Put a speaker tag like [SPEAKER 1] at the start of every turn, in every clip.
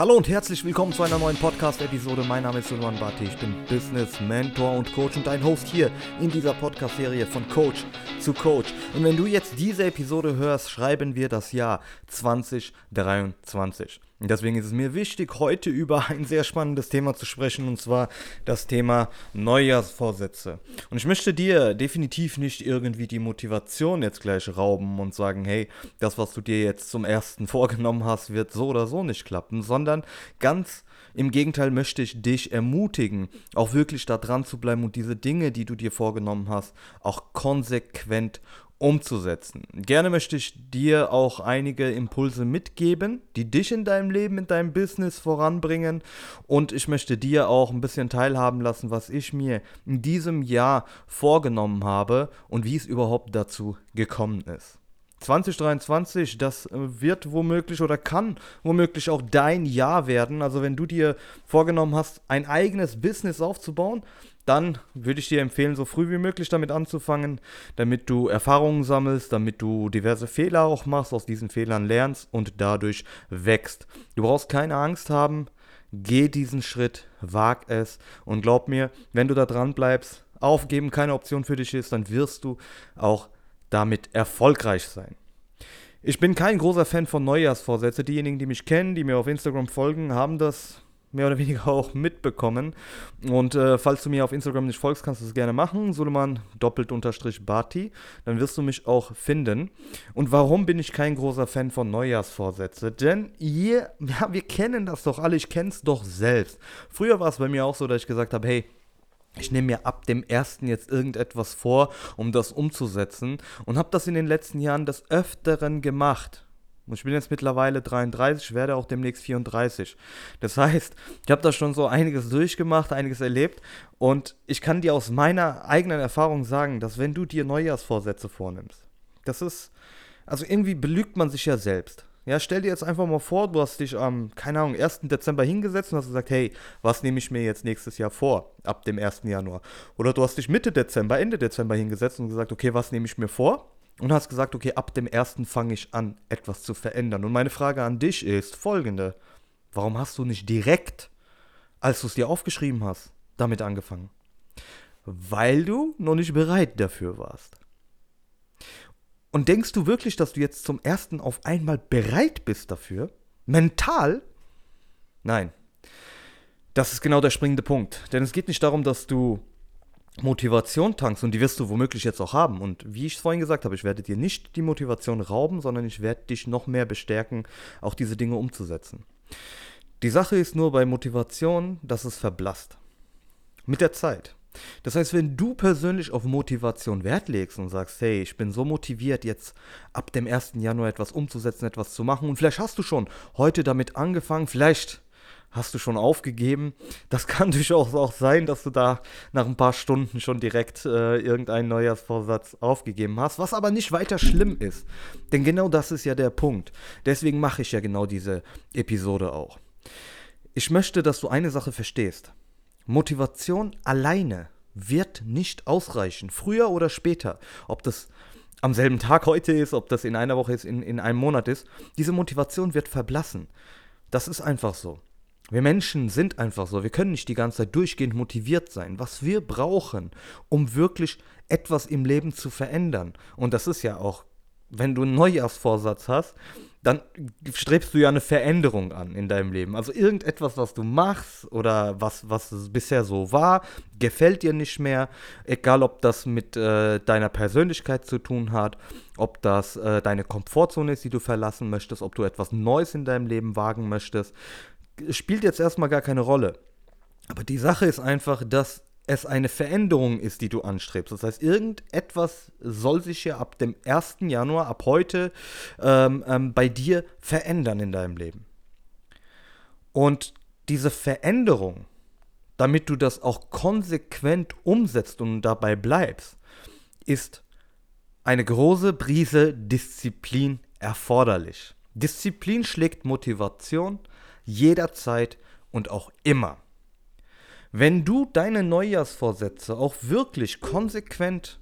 [SPEAKER 1] Hallo und herzlich willkommen zu einer neuen Podcast-Episode. Mein Name ist Sulman Bhatti, ich bin Business Mentor und Coach und dein Host hier in dieser Podcast-Serie von Coach zu Coach. Und wenn du jetzt diese Episode hörst, schreiben wir das Jahr 2023. Deswegen ist es mir wichtig, heute über ein sehr spannendes Thema zu sprechen, und zwar das Thema Neujahrsvorsätze. Und ich möchte dir definitiv nicht irgendwie die Motivation jetzt gleich rauben und sagen, hey, das, was du dir jetzt zum ersten vorgenommen hast, wird so oder so nicht klappen, sondern ganz im Gegenteil möchte ich dich ermutigen, auch wirklich da dran zu bleiben und diese Dinge, die du dir vorgenommen hast, auch konsequent umzusetzen. Gerne möchte ich dir auch einige Impulse mitgeben, die dich in deinem Leben, in deinem Business voranbringen. Und ich möchte dir auch ein bisschen teilhaben lassen, was ich mir in diesem Jahr vorgenommen habe und wie es überhaupt dazu gekommen ist. 2023, das wird womöglich oder kann womöglich auch dein Jahr werden. Also wenn du dir vorgenommen hast, ein eigenes Business aufzubauen, dann würde ich dir empfehlen, so früh wie möglich damit anzufangen, damit du Erfahrungen sammelst, damit du diverse Fehler auch machst, aus diesen Fehlern lernst und dadurch wächst. Du brauchst keine Angst haben, geh diesen Schritt, wag es und glaub mir, wenn du da dran bleibst, aufgeben keine Option für dich ist, dann wirst du auch damit erfolgreich sein. Ich bin kein großer Fan von Neujahrsvorsätzen. Diejenigen, die mich kennen, die mir auf Instagram folgen, haben das mehr oder weniger auch mitbekommen. Und äh, falls du mir auf Instagram nicht folgst, kannst du es gerne machen. Suleman doppelt unterstrich Bati. Dann wirst du mich auch finden. Und warum bin ich kein großer Fan von Neujahrsvorsätze? Denn ihr, ja, wir kennen das doch alle. Ich kenne es doch selbst. Früher war es bei mir auch so, dass ich gesagt habe, hey, ich nehme mir ab dem ersten jetzt irgendetwas vor, um das umzusetzen und habe das in den letzten Jahren des Öfteren gemacht. Und ich bin jetzt mittlerweile 33, werde auch demnächst 34. Das heißt, ich habe da schon so einiges durchgemacht, einiges erlebt. Und ich kann dir aus meiner eigenen Erfahrung sagen, dass wenn du dir Neujahrsvorsätze vornimmst, das ist, also irgendwie belügt man sich ja selbst. Ja, stell dir jetzt einfach mal vor, du hast dich am, keine Ahnung, 1. Dezember hingesetzt und hast gesagt, hey, was nehme ich mir jetzt nächstes Jahr vor, ab dem 1. Januar? Oder du hast dich Mitte Dezember, Ende Dezember hingesetzt und gesagt, okay, was nehme ich mir vor? Und hast gesagt, okay, ab dem ersten fange ich an, etwas zu verändern. Und meine Frage an dich ist folgende. Warum hast du nicht direkt, als du es dir aufgeschrieben hast, damit angefangen? Weil du noch nicht bereit dafür warst. Und denkst du wirklich, dass du jetzt zum ersten auf einmal bereit bist dafür? Mental? Nein. Das ist genau der springende Punkt. Denn es geht nicht darum, dass du Motivation tankst und die wirst du womöglich jetzt auch haben. Und wie ich es vorhin gesagt habe, ich werde dir nicht die Motivation rauben, sondern ich werde dich noch mehr bestärken, auch diese Dinge umzusetzen. Die Sache ist nur bei Motivation, dass es verblasst. Mit der Zeit. Das heißt, wenn du persönlich auf Motivation Wert legst und sagst, hey, ich bin so motiviert, jetzt ab dem 1. Januar etwas umzusetzen, etwas zu machen, und vielleicht hast du schon heute damit angefangen, vielleicht hast du schon aufgegeben. Das kann durchaus auch sein, dass du da nach ein paar Stunden schon direkt äh, irgendeinen Neujahrsvorsatz aufgegeben hast, was aber nicht weiter schlimm ist. Denn genau das ist ja der Punkt. Deswegen mache ich ja genau diese Episode auch. Ich möchte, dass du eine Sache verstehst. Motivation alleine wird nicht ausreichen, früher oder später. Ob das am selben Tag heute ist, ob das in einer Woche ist, in, in einem Monat ist, diese Motivation wird verblassen. Das ist einfach so. Wir Menschen sind einfach so. Wir können nicht die ganze Zeit durchgehend motiviert sein. Was wir brauchen, um wirklich etwas im Leben zu verändern. Und das ist ja auch, wenn du einen Neujahrsvorsatz hast, dann strebst du ja eine Veränderung an in deinem Leben. Also irgendetwas, was du machst oder was, was bisher so war, gefällt dir nicht mehr. Egal, ob das mit äh, deiner Persönlichkeit zu tun hat, ob das äh, deine Komfortzone ist, die du verlassen möchtest, ob du etwas Neues in deinem Leben wagen möchtest spielt jetzt erstmal gar keine Rolle. Aber die Sache ist einfach, dass es eine Veränderung ist, die du anstrebst. Das heißt, irgendetwas soll sich ja ab dem 1. Januar, ab heute, ähm, ähm, bei dir verändern in deinem Leben. Und diese Veränderung, damit du das auch konsequent umsetzt und dabei bleibst, ist eine große Brise Disziplin erforderlich. Disziplin schlägt Motivation, jederzeit und auch immer. Wenn du deine Neujahrsvorsätze auch wirklich konsequent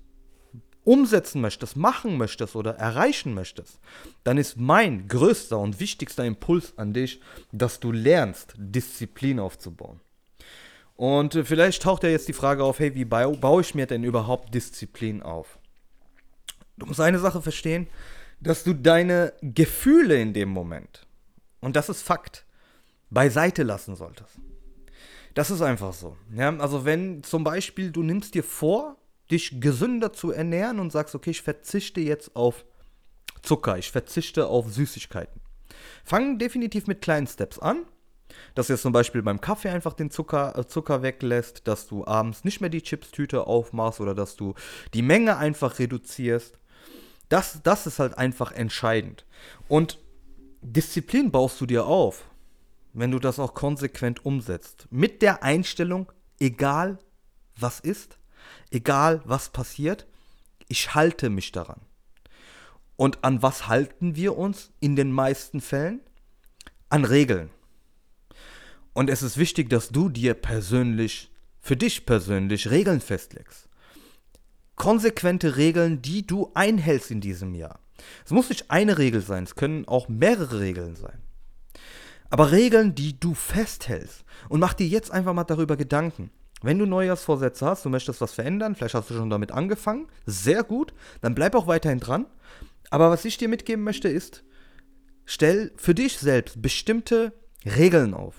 [SPEAKER 1] umsetzen möchtest, machen möchtest oder erreichen möchtest, dann ist mein größter und wichtigster Impuls an dich, dass du lernst, Disziplin aufzubauen. Und äh, vielleicht taucht ja jetzt die Frage auf, hey, wie baue, baue ich mir denn überhaupt Disziplin auf? Du musst eine Sache verstehen, dass du deine Gefühle in dem Moment, und das ist Fakt, beiseite lassen solltest. Das ist einfach so. Ja, also wenn zum Beispiel du nimmst dir vor, dich gesünder zu ernähren und sagst, okay, ich verzichte jetzt auf Zucker, ich verzichte auf Süßigkeiten. Fang definitiv mit kleinen Steps an. Dass du jetzt zum Beispiel beim Kaffee einfach den Zucker, äh, Zucker weglässt, dass du abends nicht mehr die Chipstüte aufmachst oder dass du die Menge einfach reduzierst. Das, das ist halt einfach entscheidend. Und Disziplin baust du dir auf, wenn du das auch konsequent umsetzt. Mit der Einstellung, egal was ist, egal was passiert, ich halte mich daran. Und an was halten wir uns in den meisten Fällen? An Regeln. Und es ist wichtig, dass du dir persönlich, für dich persönlich Regeln festlegst. Konsequente Regeln, die du einhältst in diesem Jahr. Es muss nicht eine Regel sein, es können auch mehrere Regeln sein. Aber Regeln, die du festhältst. Und mach dir jetzt einfach mal darüber Gedanken. Wenn du Neujahrsvorsätze hast, du möchtest was verändern, vielleicht hast du schon damit angefangen, sehr gut, dann bleib auch weiterhin dran. Aber was ich dir mitgeben möchte, ist, stell für dich selbst bestimmte Regeln auf.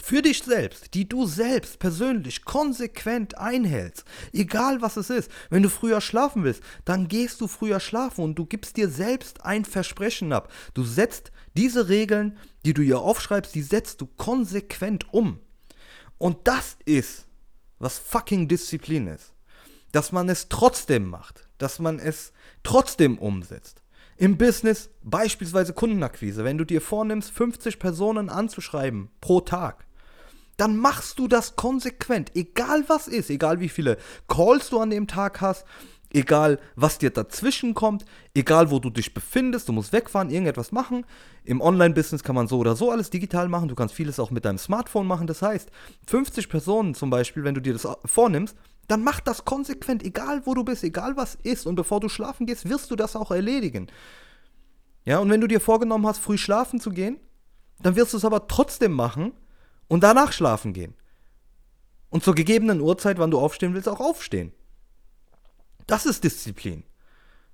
[SPEAKER 1] Für dich selbst, die du selbst persönlich konsequent einhältst. Egal was es ist. Wenn du früher schlafen willst, dann gehst du früher schlafen und du gibst dir selbst ein Versprechen ab. Du setzt diese Regeln, die du hier aufschreibst, die setzt du konsequent um. Und das ist was fucking Disziplin ist. Dass man es trotzdem macht, dass man es trotzdem umsetzt. Im Business beispielsweise Kundenakquise, wenn du dir vornimmst, 50 Personen anzuschreiben pro Tag, dann machst du das konsequent, egal was ist, egal wie viele Calls du an dem Tag hast, Egal, was dir dazwischen kommt, egal, wo du dich befindest, du musst wegfahren, irgendetwas machen. Im Online-Business kann man so oder so alles digital machen. Du kannst vieles auch mit deinem Smartphone machen. Das heißt, 50 Personen zum Beispiel, wenn du dir das vornimmst, dann mach das konsequent, egal wo du bist, egal was ist. Und bevor du schlafen gehst, wirst du das auch erledigen. Ja, und wenn du dir vorgenommen hast, früh schlafen zu gehen, dann wirst du es aber trotzdem machen und danach schlafen gehen. Und zur gegebenen Uhrzeit, wann du aufstehen willst, auch aufstehen. Das ist Disziplin.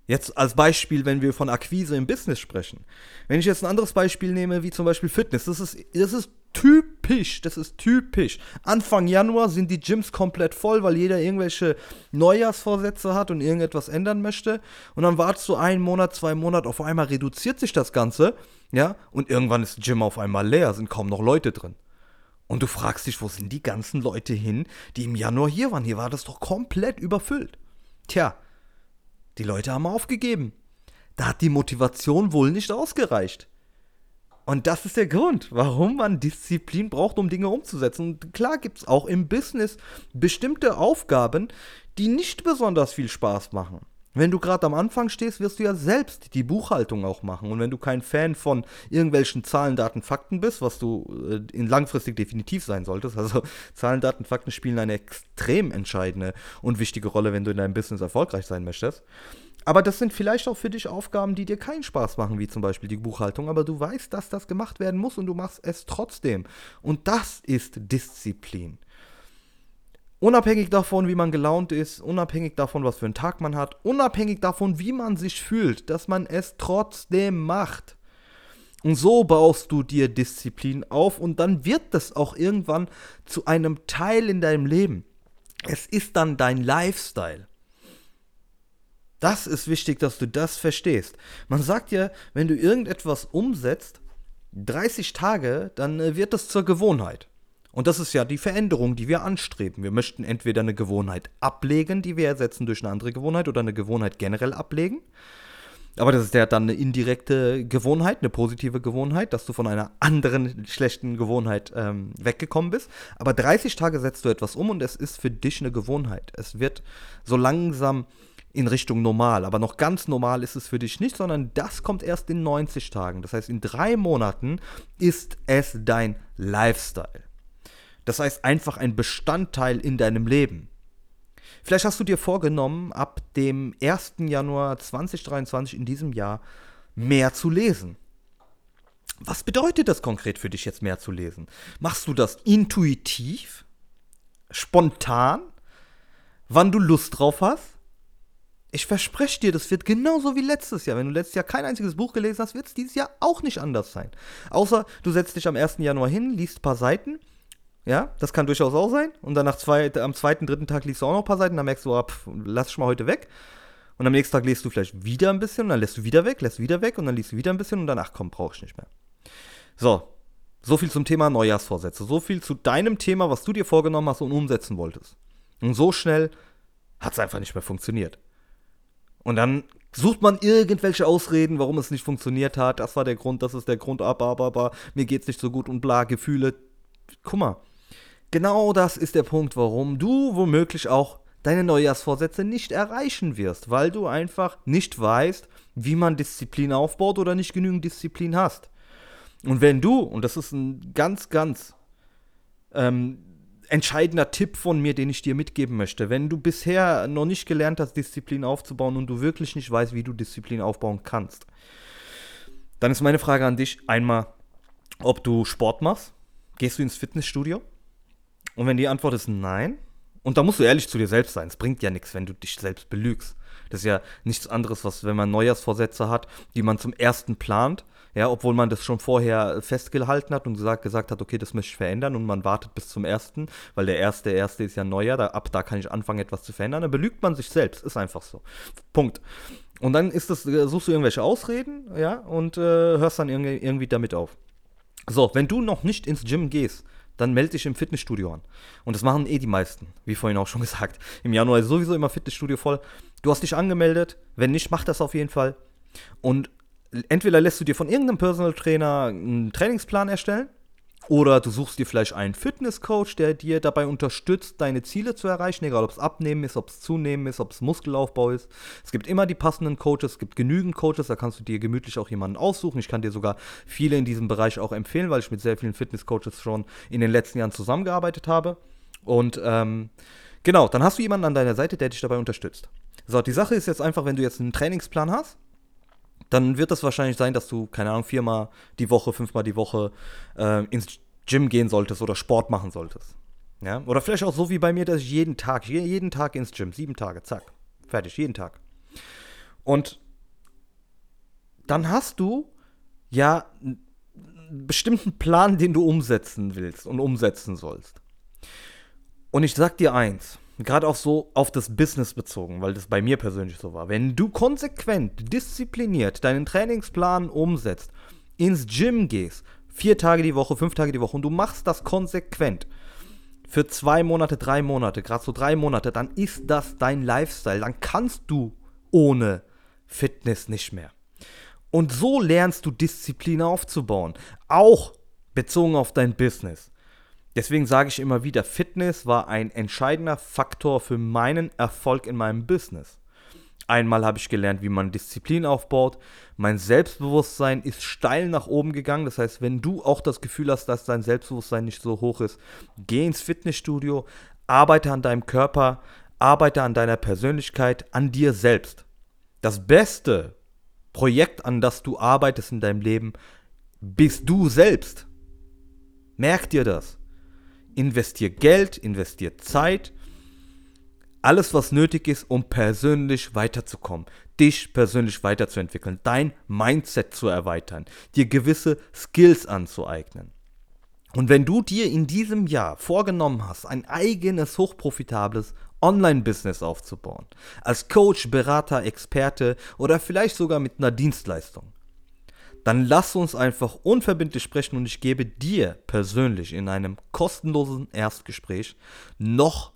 [SPEAKER 1] Jetzt als Beispiel, wenn wir von Akquise im Business sprechen. Wenn ich jetzt ein anderes Beispiel nehme, wie zum Beispiel Fitness, das ist, das ist typisch, das ist typisch. Anfang Januar sind die Gyms komplett voll, weil jeder irgendwelche Neujahrsvorsätze hat und irgendetwas ändern möchte. Und dann wartest du einen Monat, zwei Monate, auf einmal reduziert sich das Ganze, ja, und irgendwann ist das Gym auf einmal leer, sind kaum noch Leute drin. Und du fragst dich, wo sind die ganzen Leute hin, die im Januar hier waren? Hier war das doch komplett überfüllt. Tja, die Leute haben aufgegeben. Da hat die Motivation wohl nicht ausgereicht. Und das ist der Grund, warum man Disziplin braucht, um Dinge umzusetzen. Und klar gibt es auch im Business bestimmte Aufgaben, die nicht besonders viel Spaß machen. Wenn du gerade am Anfang stehst, wirst du ja selbst die Buchhaltung auch machen. Und wenn du kein Fan von irgendwelchen Zahlen, Daten, Fakten bist, was du äh, in langfristig definitiv sein solltest, also Zahlen, Daten, Fakten spielen eine extrem entscheidende und wichtige Rolle, wenn du in deinem Business erfolgreich sein möchtest. Aber das sind vielleicht auch für dich Aufgaben, die dir keinen Spaß machen, wie zum Beispiel die Buchhaltung. Aber du weißt, dass das gemacht werden muss und du machst es trotzdem. Und das ist Disziplin. Unabhängig davon, wie man gelaunt ist, unabhängig davon, was für einen Tag man hat, unabhängig davon, wie man sich fühlt, dass man es trotzdem macht. Und so baust du dir Disziplin auf und dann wird das auch irgendwann zu einem Teil in deinem Leben. Es ist dann dein Lifestyle. Das ist wichtig, dass du das verstehst. Man sagt ja, wenn du irgendetwas umsetzt, 30 Tage, dann äh, wird das zur Gewohnheit. Und das ist ja die Veränderung, die wir anstreben. Wir möchten entweder eine Gewohnheit ablegen, die wir ersetzen durch eine andere Gewohnheit, oder eine Gewohnheit generell ablegen. Aber das ist ja dann eine indirekte Gewohnheit, eine positive Gewohnheit, dass du von einer anderen schlechten Gewohnheit ähm, weggekommen bist. Aber 30 Tage setzt du etwas um und es ist für dich eine Gewohnheit. Es wird so langsam in Richtung normal. Aber noch ganz normal ist es für dich nicht, sondern das kommt erst in 90 Tagen. Das heißt, in drei Monaten ist es dein Lifestyle. Das heißt einfach ein Bestandteil in deinem Leben. Vielleicht hast du dir vorgenommen, ab dem 1. Januar 2023 in diesem Jahr mehr zu lesen. Was bedeutet das konkret für dich jetzt mehr zu lesen? Machst du das intuitiv? Spontan? Wann du Lust drauf hast? Ich verspreche dir, das wird genauso wie letztes Jahr. Wenn du letztes Jahr kein einziges Buch gelesen hast, wird es dieses Jahr auch nicht anders sein. Außer du setzt dich am 1. Januar hin, liest ein paar Seiten. Ja, das kann durchaus auch sein. Und dann nach zwei, am zweiten, dritten Tag liest du auch noch ein paar Seiten. Dann merkst du, pff, lass ich mal heute weg. Und am nächsten Tag liest du vielleicht wieder ein bisschen und dann lässt du wieder weg, lässt wieder weg und dann liest du wieder ein bisschen und danach komm, brauche ich nicht mehr. So, so viel zum Thema Neujahrsvorsätze. So viel zu deinem Thema, was du dir vorgenommen hast und umsetzen wolltest. Und so schnell hat es einfach nicht mehr funktioniert. Und dann sucht man irgendwelche Ausreden, warum es nicht funktioniert hat. Das war der Grund, das ist der Grund, aber, aber, aber, mir geht's nicht so gut und bla, Gefühle. Guck mal, genau das ist der Punkt, warum du womöglich auch deine Neujahrsvorsätze nicht erreichen wirst, weil du einfach nicht weißt, wie man Disziplin aufbaut oder nicht genügend Disziplin hast. Und wenn du, und das ist ein ganz, ganz ähm, entscheidender Tipp von mir, den ich dir mitgeben möchte. Wenn du bisher noch nicht gelernt hast, Disziplin aufzubauen und du wirklich nicht weißt, wie du Disziplin aufbauen kannst, dann ist meine Frage an dich einmal, ob du Sport machst. Gehst du ins Fitnessstudio? Und wenn die Antwort ist nein, und da musst du ehrlich zu dir selbst sein, es bringt ja nichts, wenn du dich selbst belügst. Das ist ja nichts anderes, was, wenn man Neujahrsvorsätze hat, die man zum ersten plant, ja, obwohl man das schon vorher festgehalten hat und gesagt, gesagt hat, okay, das möchte ich verändern und man wartet bis zum ersten, weil der erste, erste ist ja neuer, da, ab da kann ich anfangen, etwas zu verändern, dann belügt man sich selbst, ist einfach so. Punkt. Und dann ist das, äh, suchst du irgendwelche Ausreden, ja, und äh, hörst dann irgendwie damit auf. So, wenn du noch nicht ins Gym gehst, dann melde dich im Fitnessstudio an. Und das machen eh die meisten, wie vorhin auch schon gesagt. Im Januar ist sowieso immer Fitnessstudio voll. Du hast dich angemeldet, wenn nicht, mach das auf jeden Fall. Und entweder lässt du dir von irgendeinem Personal Trainer einen Trainingsplan erstellen oder du suchst dir vielleicht einen Fitnesscoach, der dir dabei unterstützt, deine Ziele zu erreichen, egal ob es Abnehmen ist, ob es Zunehmen ist, ob es Muskelaufbau ist. Es gibt immer die passenden Coaches, es gibt genügend Coaches, da kannst du dir gemütlich auch jemanden aussuchen. Ich kann dir sogar viele in diesem Bereich auch empfehlen, weil ich mit sehr vielen Fitnesscoaches schon in den letzten Jahren zusammengearbeitet habe. Und ähm, genau, dann hast du jemanden an deiner Seite, der dich dabei unterstützt. So, die Sache ist jetzt einfach, wenn du jetzt einen Trainingsplan hast, dann wird es wahrscheinlich sein, dass du, keine Ahnung, viermal die Woche, fünfmal die Woche äh, ins Gym gehen solltest oder Sport machen solltest. Ja? Oder vielleicht auch so wie bei mir, dass ich jeden Tag, jeden Tag ins Gym, sieben Tage, zack, fertig, jeden Tag. Und dann hast du ja einen bestimmten Plan, den du umsetzen willst und umsetzen sollst. Und ich sag dir eins, gerade auch so auf das Business bezogen, weil das bei mir persönlich so war. Wenn du konsequent, diszipliniert deinen Trainingsplan umsetzt, ins Gym gehst, vier Tage die Woche, fünf Tage die Woche und du machst das konsequent für zwei Monate, drei Monate, gerade so drei Monate, dann ist das dein Lifestyle. Dann kannst du ohne Fitness nicht mehr. Und so lernst du Disziplin aufzubauen, auch bezogen auf dein Business. Deswegen sage ich immer wieder, Fitness war ein entscheidender Faktor für meinen Erfolg in meinem Business. Einmal habe ich gelernt, wie man Disziplin aufbaut. Mein Selbstbewusstsein ist steil nach oben gegangen. Das heißt, wenn du auch das Gefühl hast, dass dein Selbstbewusstsein nicht so hoch ist, geh ins Fitnessstudio, arbeite an deinem Körper, arbeite an deiner Persönlichkeit, an dir selbst. Das beste Projekt, an das du arbeitest in deinem Leben, bist du selbst. Merk dir das investier Geld, investier Zeit, alles, was nötig ist, um persönlich weiterzukommen, dich persönlich weiterzuentwickeln, dein Mindset zu erweitern, dir gewisse Skills anzueignen. Und wenn du dir in diesem Jahr vorgenommen hast, ein eigenes hochprofitables Online-Business aufzubauen, als Coach, Berater, Experte oder vielleicht sogar mit einer Dienstleistung, dann lass uns einfach unverbindlich sprechen und ich gebe dir persönlich in einem kostenlosen Erstgespräch noch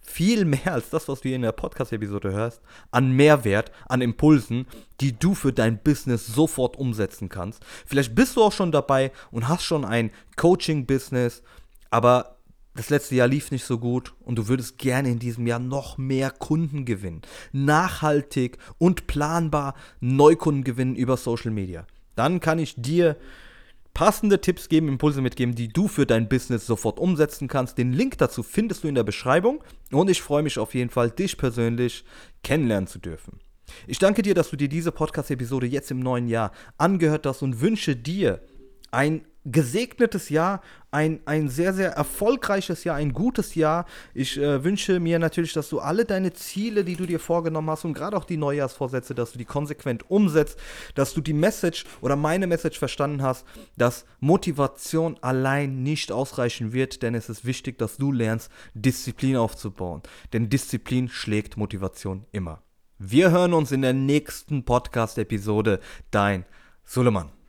[SPEAKER 1] viel mehr als das, was du hier in der Podcast-Episode hörst, an Mehrwert, an Impulsen, die du für dein Business sofort umsetzen kannst. Vielleicht bist du auch schon dabei und hast schon ein Coaching-Business, aber das letzte Jahr lief nicht so gut und du würdest gerne in diesem Jahr noch mehr Kunden gewinnen. Nachhaltig und planbar Neukunden gewinnen über Social Media dann kann ich dir passende Tipps geben, Impulse mitgeben, die du für dein Business sofort umsetzen kannst. Den Link dazu findest du in der Beschreibung und ich freue mich auf jeden Fall, dich persönlich kennenlernen zu dürfen. Ich danke dir, dass du dir diese Podcast-Episode jetzt im neuen Jahr angehört hast und wünsche dir ein gesegnetes Jahr, ein, ein sehr, sehr erfolgreiches Jahr, ein gutes Jahr. Ich äh, wünsche mir natürlich, dass du alle deine Ziele, die du dir vorgenommen hast und gerade auch die Neujahrsvorsätze, dass du die konsequent umsetzt, dass du die Message oder meine Message verstanden hast, dass Motivation allein nicht ausreichen wird, denn es ist wichtig, dass du lernst, Disziplin aufzubauen. Denn Disziplin schlägt Motivation immer. Wir hören uns in der nächsten Podcast-Episode. Dein Suleiman.